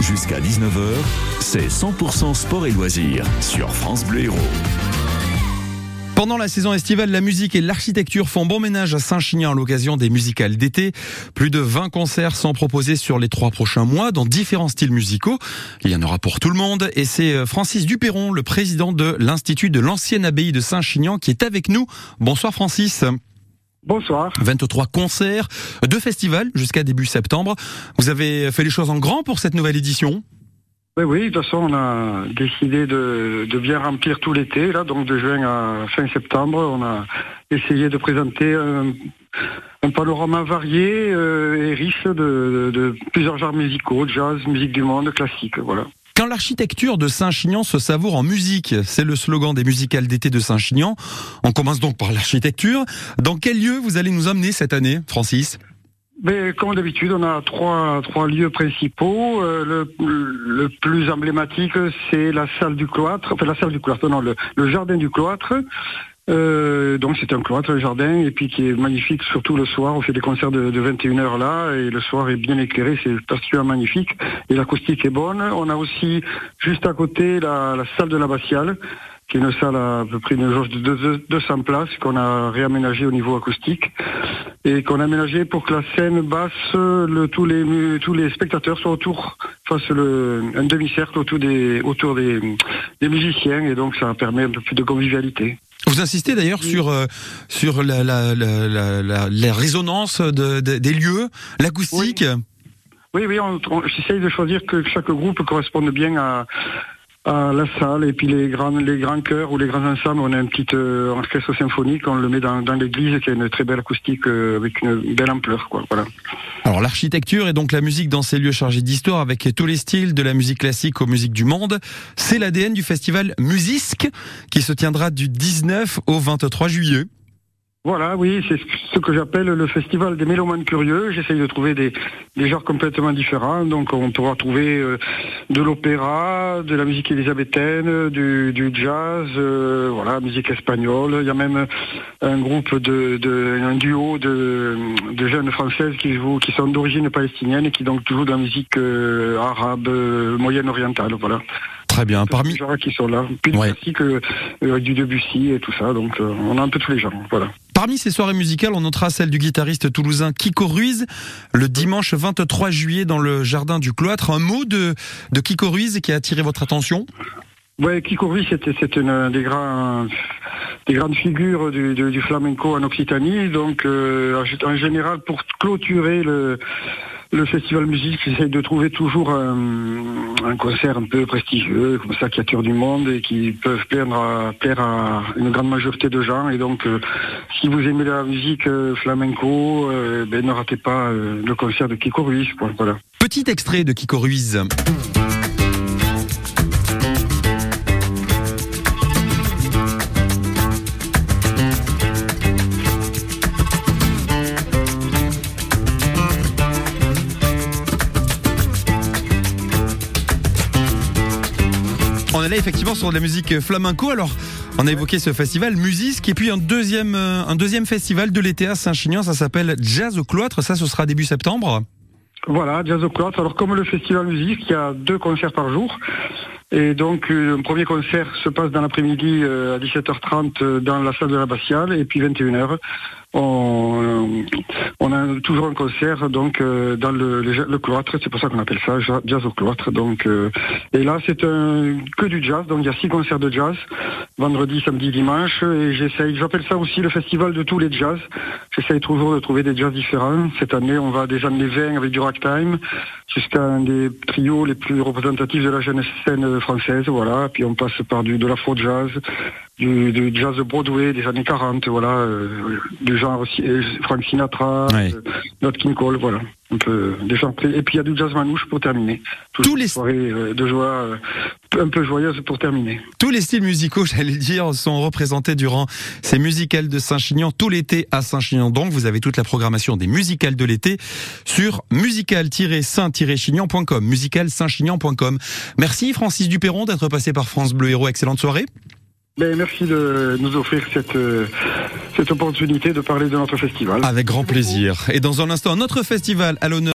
Jusqu'à 19h, c'est 100% sport et loisirs sur France Bleu Héros. Pendant la saison estivale, la musique et l'architecture font bon ménage à Saint-Chinian à l'occasion des musicales d'été. Plus de 20 concerts sont proposés sur les trois prochains mois dans différents styles musicaux. Il y en aura pour tout le monde et c'est euh, Francis Duperron, le président de l'Institut de l'ancienne abbaye de Saint-Chinian qui est avec nous. Bonsoir Francis. Bonsoir. 23 concerts, deux festivals jusqu'à début septembre. Vous avez fait les choses en grand pour cette nouvelle édition? Oui, oui, de toute façon, on a décidé de, de bien remplir tout l'été, là, donc de juin à fin septembre. On a essayé de présenter un, un panorama varié euh, et riche de, de, plusieurs genres musicaux, jazz, musique du monde, classique, voilà. Quand l'architecture de Saint-Chinian se savoure en musique, c'est le slogan des musicales d'été de Saint-Chinian. On commence donc par l'architecture. Dans quel lieu vous allez nous emmener cette année, Francis? Comme d'habitude, on a trois lieux principaux. Euh, le, plus emblématique, c'est la salle du cloître, enfin la salle du cloître, non, le jardin du cloître. Euh, donc c'est un cloître, un jardin, et puis qui est magnifique, surtout le soir. On fait des concerts de, de 21h là, et le soir est bien éclairé, c'est particulièrement magnifique. Et l'acoustique est bonne. On a aussi juste à côté la, la salle de l'abbatiale, qui est une salle à, peu près une jauge de 200 places qu'on a réaménagée au niveau acoustique et qu'on a aménagé pour que la scène basse, le, tous les tous les spectateurs soient autour, fassent le, un demi-cercle autour des autour des, des musiciens et donc ça permet un peu plus de convivialité. Vous insistez d'ailleurs sur euh, sur la, la, la, la, résonance de, des lieux, l'acoustique. Oui, oui, on, on j'essaye de choisir que chaque groupe corresponde bien à, à la salle et puis les grands les grands chœurs ou les grands ensembles on a un petit euh, orchestre symphonique on le met dans, dans l'église qui a une très belle acoustique euh, avec une belle ampleur quoi voilà. Alors l'architecture et donc la musique dans ces lieux chargés d'histoire avec tous les styles de la musique classique aux musiques du monde c'est l'ADN du festival Musisque qui se tiendra du 19 au 23 juillet voilà, oui, c'est ce que j'appelle le festival des mélomanes curieux. J'essaye de trouver des, des, genres complètement différents. Donc on pourra trouver euh, de l'opéra, de la musique élisabéthaine, du, du jazz, euh, voilà, musique espagnole. Il y a même un groupe de, de un duo de, de, jeunes françaises qui jouent, qui sont d'origine palestinienne et qui donc jouent de la musique euh, arabe, moyenne orientale. Voilà. Très bien. Parmi les qui sont là, plus ouais. classique avec du Debussy et tout ça. Donc on a un peu tous les genres. Voilà. Parmi ces soirées musicales, on notera celle du guitariste toulousain Kiko Ruiz le dimanche 23 juillet dans le jardin du cloître. Un mot de, de Kiko Ruiz qui a attiré votre attention? Ouais, Kiko Ruiz, c'était une des grands des grandes figures du flamenco en Occitanie. Donc, euh, en général, pour clôturer le le festival musique, j'essaye de trouver toujours un, un, concert un peu prestigieux, comme ça, qui attire du monde et qui peuvent plaire à, plaire à une grande majorité de gens. Et donc, euh, si vous aimez la musique euh, flamenco, euh, ben, ne ratez pas le concert de Kiko Ruiz. Voilà. Petit extrait de Kiko Ruiz. Effectivement sur de la musique flamenco. Alors, on a évoqué ce festival Musis, qui est puis un deuxième, un deuxième festival de l'été à Saint-Chinian. Ça s'appelle Jazz au cloître. Ça, ce sera début septembre. Voilà, Jazz au cloître. Alors, comme le festival Musis, il y a deux concerts par jour. Et donc, euh, un premier concert se passe dans l'après-midi euh, à 17h30 euh, dans la salle de l'abbatiale, et puis 21h, on, on a toujours un concert donc dans le, cloître, c'est pour ça qu'on appelle ça jazz au cloître. Donc, et là, c'est que du jazz, donc il y a six concerts de jazz, vendredi, samedi, dimanche, et j'essaye, j'appelle ça aussi le festival de tous les jazz. J'essaye toujours de trouver des jazz différents. Cette année, on va des années 20 avec du ragtime jusqu'à un des trios les plus représentatifs de la jeune scène française, voilà. Puis on passe par du de l'afro jazz, du, du, jazz Broadway des années 40, voilà, euh, du genre aussi euh, Frank Sinatra, ouais. euh, Nat King Cole, voilà. Un peu des gens Et puis il y a du jazz manouche pour terminer. Tous les soirées euh, de joie euh, un peu joyeuses pour terminer. Tous les styles musicaux, j'allais dire, sont représentés durant ces musicales de Saint-Chinian tout l'été à Saint-Chinian. Donc vous avez toute la programmation des musicales de l'été sur musical-saint-chinian.com, musical-saint-chinian.com. Merci Francis Duperron d'être passé par France Bleu Héros. Excellente soirée. Merci de nous offrir cette, euh, cette opportunité de parler de notre festival. Avec grand plaisir. Et dans un instant, notre festival à l'honneur